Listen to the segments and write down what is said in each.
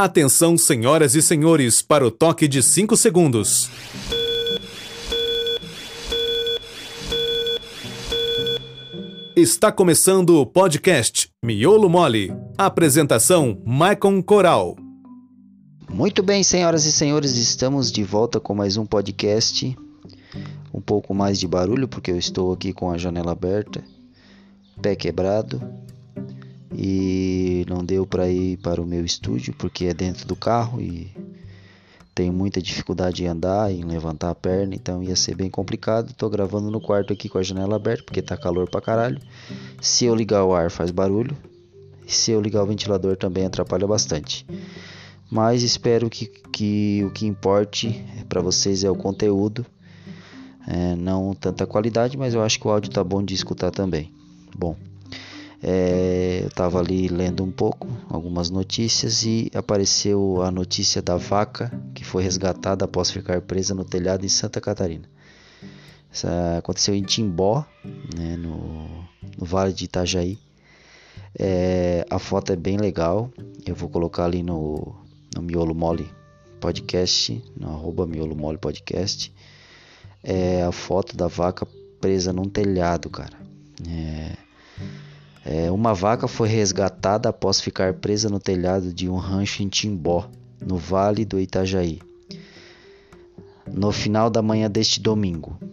Atenção, senhoras e senhores, para o toque de 5 segundos. Está começando o podcast Miolo Mole. Apresentação Maicon Coral. Muito bem, senhoras e senhores, estamos de volta com mais um podcast. Um pouco mais de barulho, porque eu estou aqui com a janela aberta, pé quebrado, e não deu para ir para o meu estúdio porque é dentro do carro e tenho muita dificuldade em andar, em levantar a perna, então ia ser bem complicado. Tô gravando no quarto aqui com a janela aberta porque tá calor pra caralho. Se eu ligar o ar faz barulho, se eu ligar o ventilador também atrapalha bastante. Mas espero que, que o que importe para vocês é o conteúdo, é, não tanta qualidade, mas eu acho que o áudio tá bom de escutar também. Bom, é, eu estava ali lendo um pouco, algumas notícias e apareceu a notícia da vaca que foi resgatada após ficar presa no telhado em Santa Catarina. Isso aconteceu em Timbó, né, no, no, Vale de Itajaí. É, a foto é bem legal. Eu vou colocar ali no, no Miolo Mole Podcast, no arroba Miolo Mole Podcast. É a foto da vaca presa num telhado, cara. É, é, uma vaca foi resgatada após ficar presa no telhado de um rancho em Timbó, no Vale do Itajaí, no final da manhã deste domingo.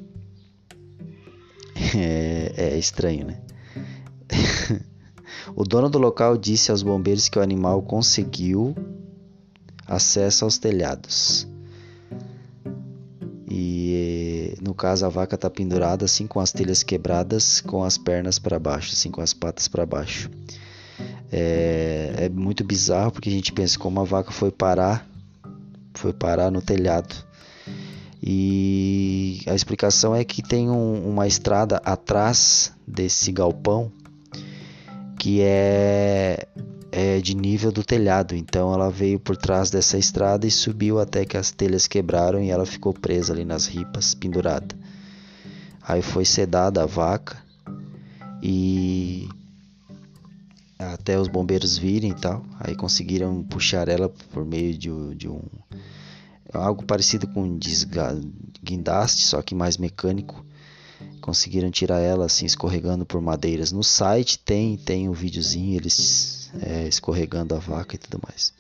É, é estranho, né? o dono do local disse aos bombeiros que o animal conseguiu acesso aos telhados. Caso a vaca está pendurada assim com as telhas quebradas, com as pernas para baixo, assim com as patas para baixo. É, é, muito bizarro porque a gente pensa como a vaca foi parar, foi parar no telhado. E a explicação é que tem um, uma estrada atrás desse galpão que é é, de nível do telhado. Então ela veio por trás dessa estrada e subiu até que as telhas quebraram e ela ficou presa ali nas ripas, pendurada. Aí foi sedada a vaca e até os bombeiros virem e tal. Aí conseguiram puxar ela por meio de, de um algo parecido com um guindaste, só que mais mecânico. Conseguiram tirar ela assim escorregando por madeiras. No site tem tem um videozinho eles é, escorregando a vaca e tudo mais.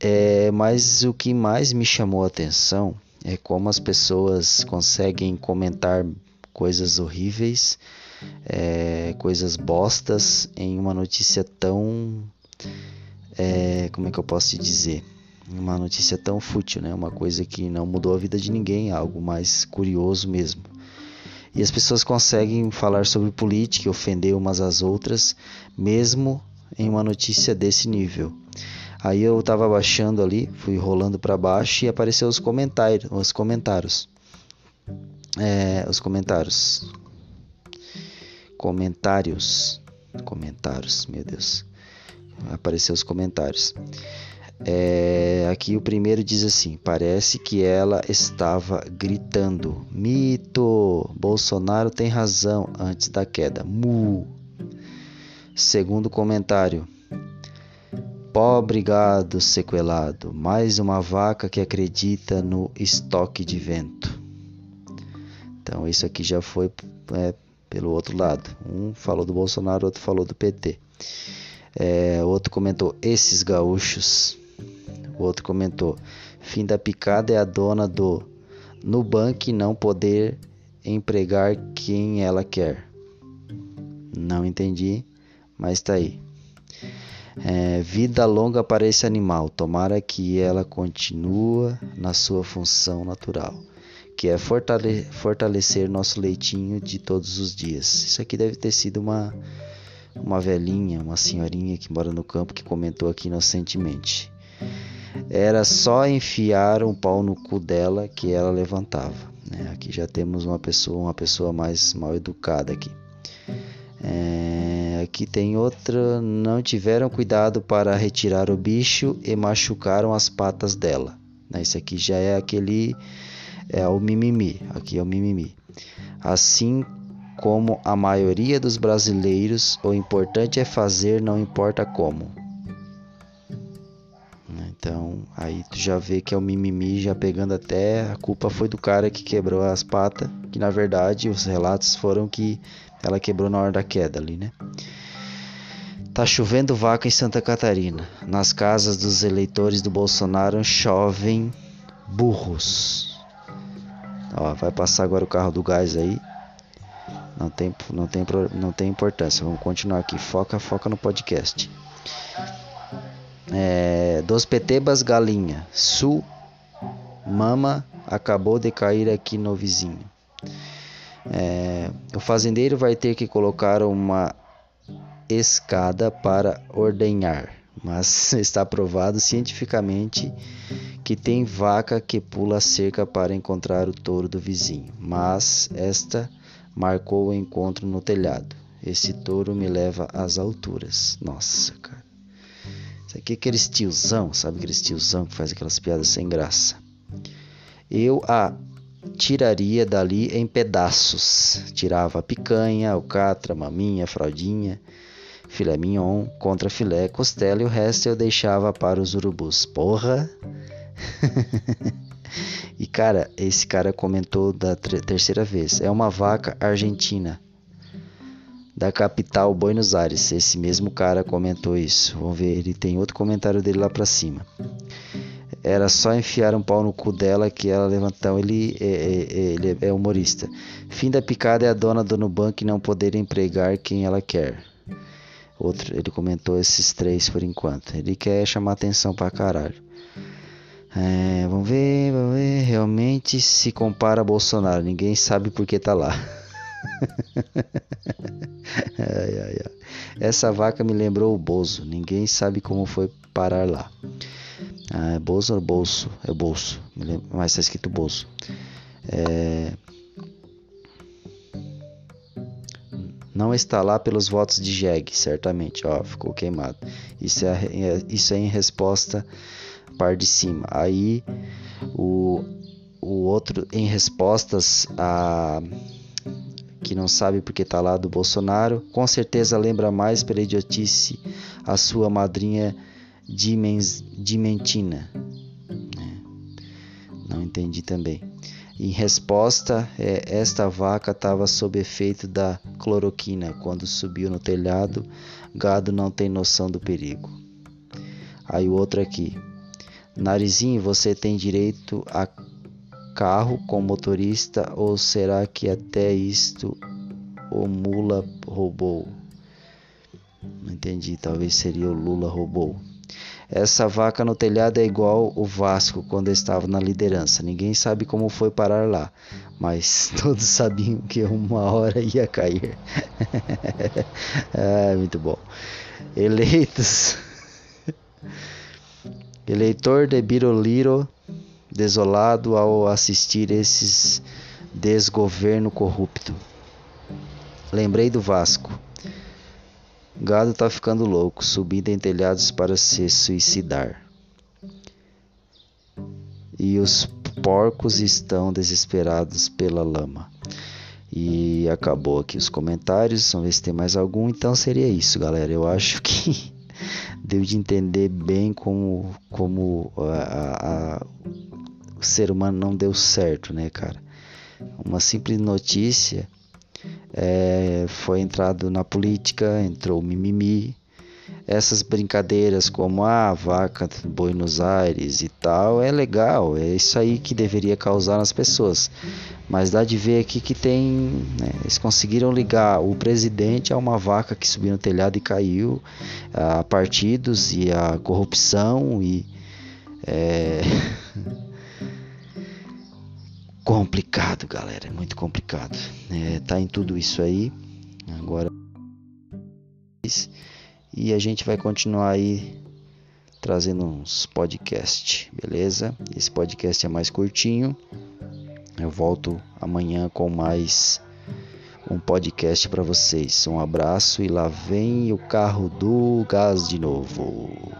É, mas o que mais me chamou a atenção é como as pessoas conseguem comentar coisas horríveis, é, coisas bostas em uma notícia tão. É, como é que eu posso te dizer? Uma notícia tão fútil, né? Uma coisa que não mudou a vida de ninguém, algo mais curioso mesmo. E as pessoas conseguem falar sobre política, ofender umas às outras, mesmo em uma notícia desse nível. Aí eu tava baixando ali, fui rolando para baixo e apareceu os comentários, os comentários. É, os comentários. Comentários. Comentários, meu Deus. Apareceu os comentários. É, aqui o primeiro diz assim: parece que ela estava gritando. Mito! Bolsonaro tem razão antes da queda. Mu! Segundo comentário: Pobre gado sequelado, mais uma vaca que acredita no estoque de vento. Então, isso aqui já foi é, pelo outro lado. Um falou do Bolsonaro, outro falou do PT. É, outro comentou: Esses gaúchos. O outro comentou: Fim da picada é a dona do Nubank não poder empregar quem ela quer. Não entendi mas tá aí. É, vida longa para esse animal, tomara que ela continue na sua função natural, que é fortale fortalecer nosso leitinho de todos os dias. Isso aqui deve ter sido uma, uma velhinha, uma senhorinha que mora no campo que comentou aqui inocentemente. Era só enfiar um pau no cu dela que ela levantava. Né? Aqui já temos uma pessoa, uma pessoa mais mal educada aqui. É, aqui tem outra. Não tiveram cuidado para retirar o bicho e machucaram as patas dela. Né? Esse aqui já é aquele. É o mimimi. Aqui é o mimimi. Assim como a maioria dos brasileiros, o importante é fazer, não importa como. Então, aí tu já vê que é o mimimi já pegando até a culpa foi do cara que quebrou as patas, que na verdade os relatos foram que ela quebrou na hora da queda ali, né? Tá chovendo vaca em Santa Catarina. Nas casas dos eleitores do Bolsonaro chovem burros. Ó, vai passar agora o carro do gás aí. Não tem, não tem, não tem importância. Vamos continuar aqui. Foca, foca no podcast. É, dos Petebas Galinha. Su Mama acabou de cair aqui no vizinho. É, o fazendeiro vai ter que colocar uma escada para ordenhar, mas está provado cientificamente que tem vaca que pula a cerca para encontrar o touro do vizinho, mas esta marcou o encontro no telhado. Esse touro me leva às alturas. Nossa, cara. Isso aqui é aqueles tiozão, sabe aqueles tiozão que faz aquelas piadas sem graça. Eu a tiraria dali em pedaços. Tirava a picanha, alcatra, maminha, fraldinha, filé mignon contra filé, costela e o resto eu deixava para os urubus. Porra! e cara, esse cara comentou da terceira vez. É uma vaca argentina da capital Buenos Aires. Esse mesmo cara comentou isso. Vamos ver, ele tem outro comentário dele lá para cima. Era só enfiar um pau no cu dela que ela levantou. Ele é, é, é, ele é humorista. Fim da picada é a dona do Nubank não poder empregar quem ela quer. Outro, ele comentou esses três por enquanto. Ele quer chamar atenção pra caralho. É, vamos ver, vamos ver. Realmente se compara a Bolsonaro. Ninguém sabe por que tá lá. ai, ai, ai. Essa vaca me lembrou o Bozo. Ninguém sabe como foi parar lá. Ah, é Bozo ou bolso? É bolso. Mas está escrito bolso. É... Não está lá pelos votos de Jeg, certamente. Ó, ficou queimado. Isso é, é isso é em resposta par de cima. Aí o, o outro em respostas a que não sabe porque tá lá do Bolsonaro, com certeza lembra mais pela idiotice a sua madrinha Dimentina. Né? Não entendi também. Em resposta, é, esta vaca estava sob efeito da cloroquina. Quando subiu no telhado, gado não tem noção do perigo. Aí o outro aqui. Narizinho, você tem direito a carro com motorista ou será que até isto o mula roubou? Não entendi, talvez seria o Lula roubou. Essa vaca no telhado é igual o Vasco quando estava na liderança. Ninguém sabe como foi parar lá, mas todos sabiam que uma hora ia cair. ah, muito bom. Eleitos. Eleitor de Biroliro desolado ao assistir esses desgoverno corrupto. Lembrei do Vasco. Gado tá ficando louco, subindo em telhados para se suicidar. E os porcos estão desesperados pela lama. E acabou aqui os comentários. Vamos ver se tem mais algum. Então seria isso, galera. Eu acho que deu de entender bem como, como a, a, o ser humano não deu certo, né, cara? Uma simples notícia é, foi entrado na política, entrou mimimi. Essas brincadeiras como a ah, vaca Buenos Aires e tal é legal, é isso aí que deveria causar nas pessoas. Mas dá de ver aqui que tem. Né, eles conseguiram ligar o presidente a uma vaca que subiu no telhado e caiu, a partidos e a corrupção e. É... complicado, galera, é muito complicado. É, tá em tudo isso aí. Agora e a gente vai continuar aí trazendo uns podcast, beleza? Esse podcast é mais curtinho. Eu volto amanhã com mais um podcast para vocês. Um abraço e lá vem o carro do gás de novo.